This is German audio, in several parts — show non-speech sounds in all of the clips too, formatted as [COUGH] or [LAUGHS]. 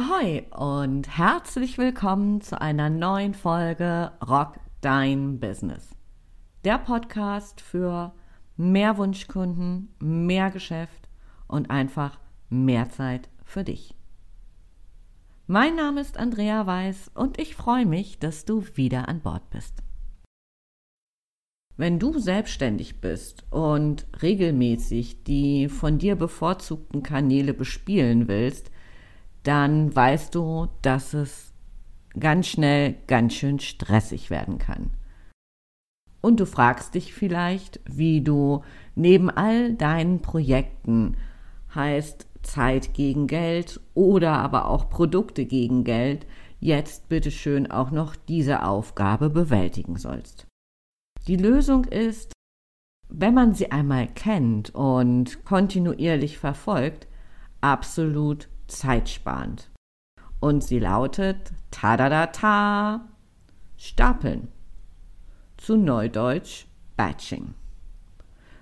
Ahoi und herzlich willkommen zu einer neuen Folge Rock Dein Business. Der Podcast für mehr Wunschkunden, mehr Geschäft und einfach mehr Zeit für dich. Mein Name ist Andrea Weiß und ich freue mich, dass du wieder an Bord bist. Wenn du selbstständig bist und regelmäßig die von dir bevorzugten Kanäle bespielen willst, dann weißt du, dass es ganz schnell ganz schön stressig werden kann. Und du fragst dich vielleicht, wie du neben all deinen Projekten, heißt Zeit gegen Geld oder aber auch Produkte gegen Geld, jetzt bitteschön auch noch diese Aufgabe bewältigen sollst. Die Lösung ist, wenn man sie einmal kennt und kontinuierlich verfolgt, absolut zeitsparend. Und sie lautet ta Stapeln. Zu Neudeutsch Batching.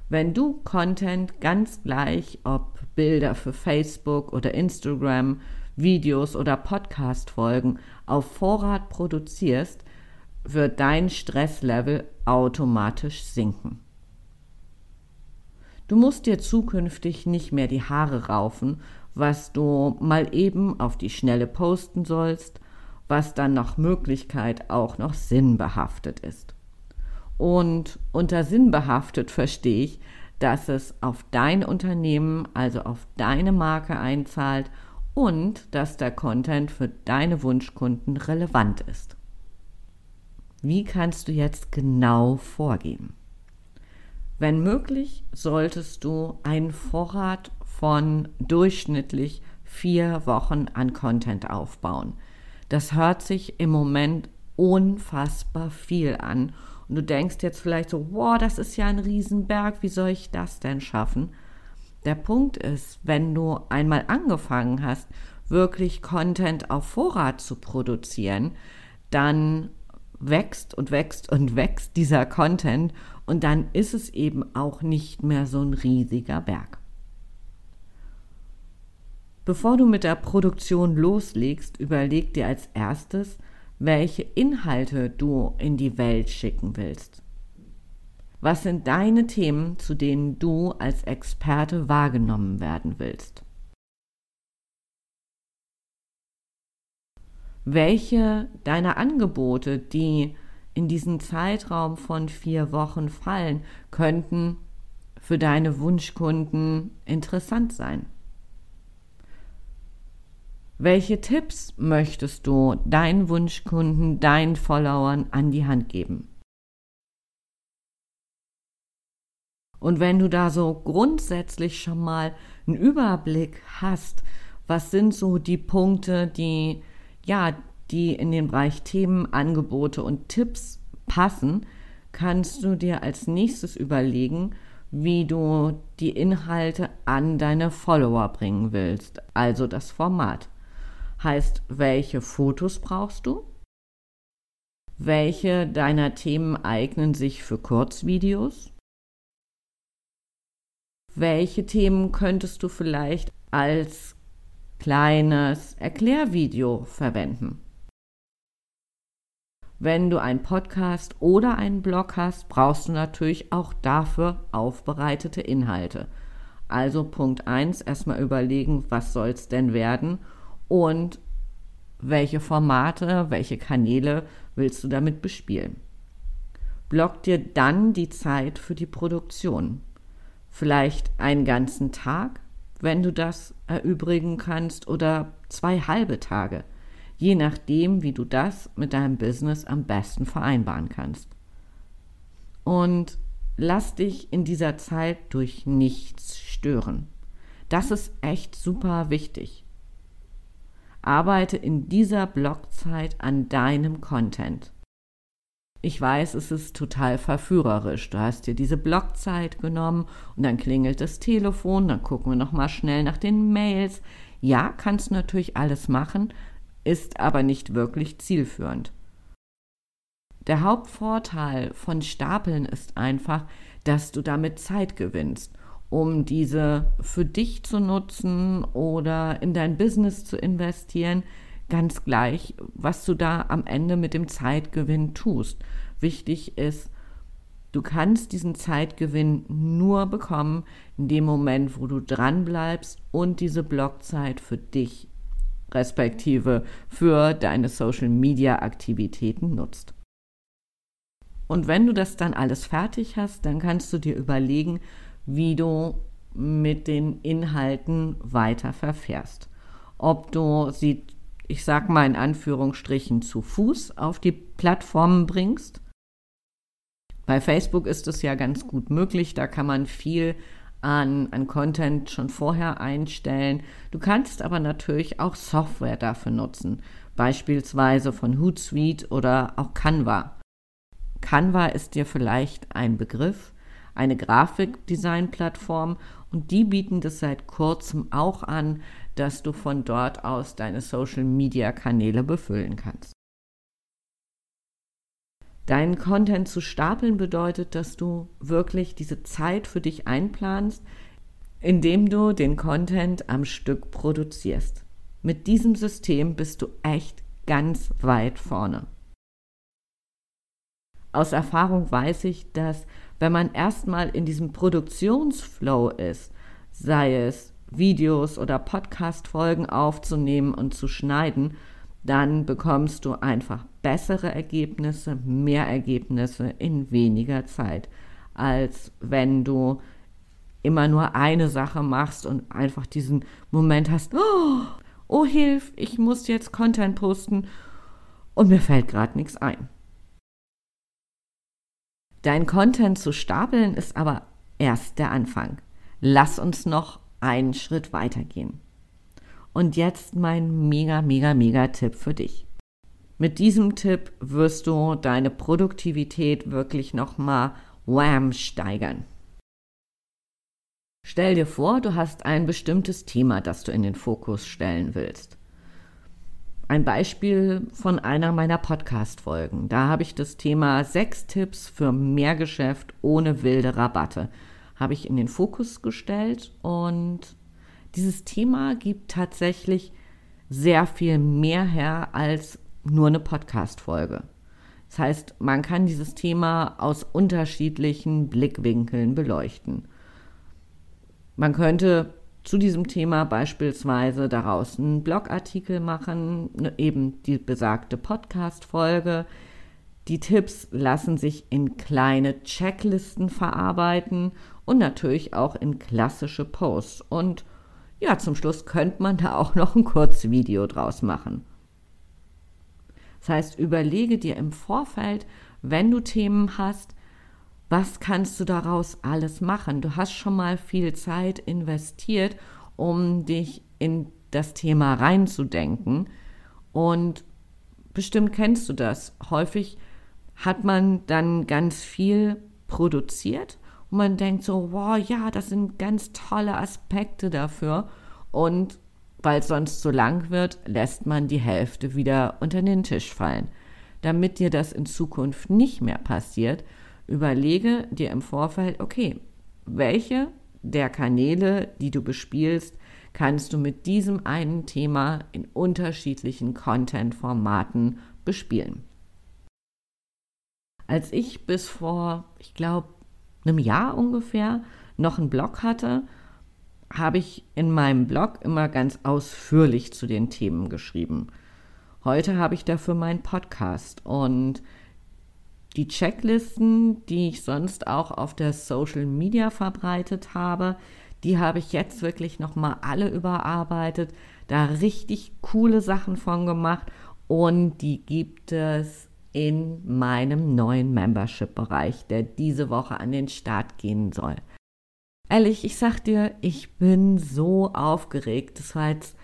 Wenn du Content ganz gleich, ob Bilder für Facebook oder Instagram, Videos oder Podcast-Folgen auf Vorrat produzierst, wird dein Stresslevel automatisch sinken. Du musst dir zukünftig nicht mehr die Haare raufen, was du mal eben auf die Schnelle posten sollst, was dann nach Möglichkeit auch noch sinnbehaftet ist. Und unter sinnbehaftet verstehe ich, dass es auf dein Unternehmen, also auf deine Marke einzahlt und dass der Content für deine Wunschkunden relevant ist. Wie kannst du jetzt genau vorgehen? Wenn möglich, solltest du einen Vorrat von durchschnittlich vier Wochen an Content aufbauen. Das hört sich im Moment unfassbar viel an. Und du denkst jetzt vielleicht so, wow, das ist ja ein Riesenberg, wie soll ich das denn schaffen? Der Punkt ist, wenn du einmal angefangen hast, wirklich Content auf Vorrat zu produzieren, dann wächst und wächst und [LAUGHS] wächst dieser Content und dann ist es eben auch nicht mehr so ein riesiger Berg. Bevor du mit der Produktion loslegst, überleg dir als erstes, welche Inhalte du in die Welt schicken willst. Was sind deine Themen, zu denen du als Experte wahrgenommen werden willst? Welche deiner Angebote, die in diesen Zeitraum von vier Wochen fallen, könnten für deine Wunschkunden interessant sein? Welche Tipps möchtest du deinen Wunschkunden, deinen Followern an die Hand geben? Und wenn du da so grundsätzlich schon mal einen Überblick hast, was sind so die Punkte, die ja, die in den Bereich Themen, Angebote und Tipps passen, kannst du dir als nächstes überlegen, wie du die Inhalte an deine Follower bringen willst, also das Format. Heißt, welche Fotos brauchst du? Welche deiner Themen eignen sich für Kurzvideos? Welche Themen könntest du vielleicht als kleines Erklärvideo verwenden? Wenn du einen Podcast oder einen Blog hast, brauchst du natürlich auch dafür aufbereitete Inhalte. Also Punkt 1, erstmal überlegen, was soll es denn werden und welche Formate, welche Kanäle willst du damit bespielen. Block dir dann die Zeit für die Produktion. Vielleicht einen ganzen Tag, wenn du das erübrigen kannst, oder zwei halbe Tage, je nachdem, wie du das mit deinem Business am besten vereinbaren kannst. Und lass dich in dieser Zeit durch nichts stören. Das ist echt super wichtig. Arbeite in dieser Blockzeit an deinem Content. Ich weiß, es ist total verführerisch. Du hast dir diese Blockzeit genommen und dann klingelt das Telefon, dann gucken wir noch mal schnell nach den Mails. Ja, kannst natürlich alles machen, ist aber nicht wirklich zielführend. Der Hauptvorteil von Stapeln ist einfach, dass du damit Zeit gewinnst um diese für dich zu nutzen oder in dein Business zu investieren, ganz gleich, was du da am Ende mit dem Zeitgewinn tust. Wichtig ist, du kannst diesen Zeitgewinn nur bekommen in dem Moment, wo du dran bleibst und diese Blockzeit für dich respektive für deine Social Media Aktivitäten nutzt. Und wenn du das dann alles fertig hast, dann kannst du dir überlegen, wie du mit den Inhalten weiter verfährst. Ob du sie, ich sag mal in Anführungsstrichen, zu Fuß auf die Plattformen bringst. Bei Facebook ist es ja ganz gut möglich, da kann man viel an, an Content schon vorher einstellen. Du kannst aber natürlich auch Software dafür nutzen, beispielsweise von Hootsuite oder auch Canva. Canva ist dir vielleicht ein Begriff, eine Grafikdesign-Plattform und die bieten das seit kurzem auch an, dass du von dort aus deine Social-Media-Kanäle befüllen kannst. Deinen Content zu stapeln bedeutet, dass du wirklich diese Zeit für dich einplanst, indem du den Content am Stück produzierst. Mit diesem System bist du echt ganz weit vorne. Aus Erfahrung weiß ich, dass wenn man erstmal in diesem Produktionsflow ist, sei es Videos oder Podcast-Folgen aufzunehmen und zu schneiden, dann bekommst du einfach bessere Ergebnisse, mehr Ergebnisse in weniger Zeit, als wenn du immer nur eine Sache machst und einfach diesen Moment hast, oh, oh Hilf, ich muss jetzt Content posten und mir fällt gerade nichts ein. Dein Content zu stapeln ist aber erst der Anfang. Lass uns noch einen Schritt weitergehen. Und jetzt mein mega, mega, mega Tipp für dich. Mit diesem Tipp wirst du deine Produktivität wirklich nochmal wham steigern. Stell dir vor, du hast ein bestimmtes Thema, das du in den Fokus stellen willst. Ein Beispiel von einer meiner Podcast-Folgen. Da habe ich das Thema sechs Tipps für mehr Geschäft ohne wilde Rabatte habe ich in den Fokus gestellt und dieses Thema gibt tatsächlich sehr viel mehr her als nur eine Podcast-Folge. Das heißt, man kann dieses Thema aus unterschiedlichen Blickwinkeln beleuchten. Man könnte zu diesem Thema beispielsweise daraus einen Blogartikel machen, ne, eben die besagte Podcast-Folge. Die Tipps lassen sich in kleine Checklisten verarbeiten und natürlich auch in klassische Posts. Und ja, zum Schluss könnte man da auch noch ein Kurzvideo draus machen. Das heißt, überlege dir im Vorfeld, wenn du Themen hast, was kannst du daraus alles machen? Du hast schon mal viel Zeit investiert, um dich in das Thema reinzudenken. Und bestimmt kennst du das. Häufig hat man dann ganz viel produziert und man denkt so, wow, ja, das sind ganz tolle Aspekte dafür. Und weil es sonst zu lang wird, lässt man die Hälfte wieder unter den Tisch fallen. Damit dir das in Zukunft nicht mehr passiert, überlege dir im Vorfeld, okay, welche der Kanäle, die du bespielst, kannst du mit diesem einen Thema in unterschiedlichen Content-Formaten bespielen. Als ich bis vor, ich glaube, einem Jahr ungefähr noch einen Blog hatte, habe ich in meinem Blog immer ganz ausführlich zu den Themen geschrieben. Heute habe ich dafür meinen Podcast und die Checklisten, die ich sonst auch auf der Social Media verbreitet habe, die habe ich jetzt wirklich nochmal alle überarbeitet, da richtig coole Sachen von gemacht und die gibt es in meinem neuen Membership-Bereich, der diese Woche an den Start gehen soll. Ehrlich, ich sag dir, ich bin so aufgeregt. Das war jetzt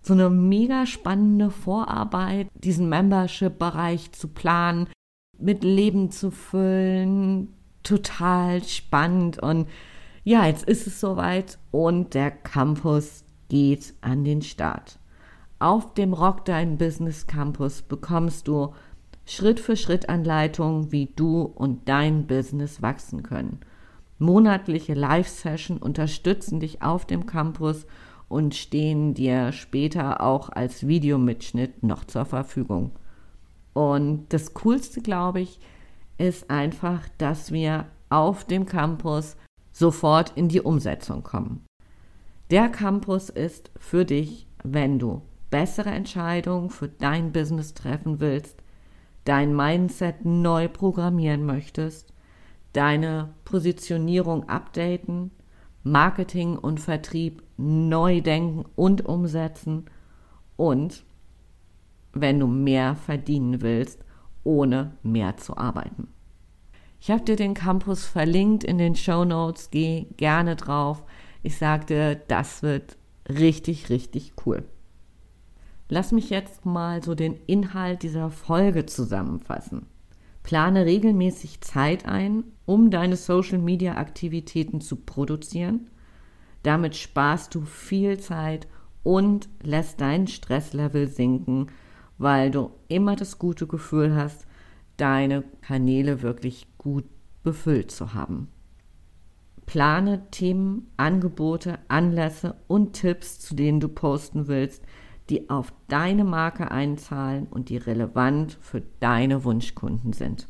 so eine mega spannende Vorarbeit, diesen Membership-Bereich zu planen, mit Leben zu füllen. Total spannend. Und ja, jetzt ist es soweit und der Campus geht an den Start. Auf dem Rock Dein Business Campus bekommst du Schritt für Schritt Anleitungen, wie du und dein Business wachsen können. monatliche Live-Session unterstützen dich auf dem Campus und stehen dir später auch als Videomitschnitt noch zur Verfügung. Und das Coolste, glaube ich, ist einfach, dass wir auf dem Campus sofort in die Umsetzung kommen. Der Campus ist für dich, wenn du bessere Entscheidungen für dein Business treffen willst, dein Mindset neu programmieren möchtest, deine Positionierung updaten, Marketing und Vertrieb neu denken und umsetzen und wenn du mehr verdienen willst, ohne mehr zu arbeiten. Ich habe dir den Campus verlinkt in den Show Notes, geh gerne drauf. Ich sagte, das wird richtig, richtig cool. Lass mich jetzt mal so den Inhalt dieser Folge zusammenfassen. Plane regelmäßig Zeit ein, um deine Social-Media-Aktivitäten zu produzieren. Damit sparst du viel Zeit und lässt dein Stresslevel sinken, weil du immer das gute Gefühl hast, deine Kanäle wirklich gut befüllt zu haben. Plane Themen, Angebote, Anlässe und Tipps, zu denen du posten willst, die auf deine Marke einzahlen und die relevant für deine Wunschkunden sind.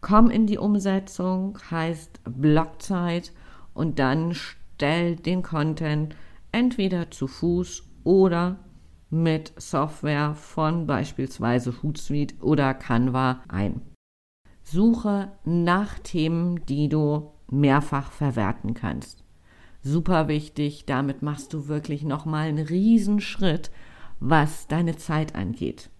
Komm in die Umsetzung heißt Blockzeit und dann stell den Content entweder zu Fuß oder mit Software von beispielsweise Hootsuite oder Canva ein. Suche nach Themen, die du mehrfach verwerten kannst super wichtig. Damit machst du wirklich nochmal einen Riesenschritt, was deine Zeit angeht.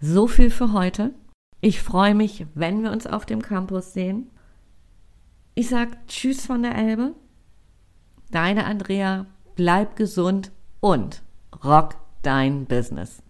So viel für heute. Ich freue mich, wenn wir uns auf dem Campus sehen. Ich sage Tschüss von der Elbe. Deine Andrea, bleib gesund und rock dein Business.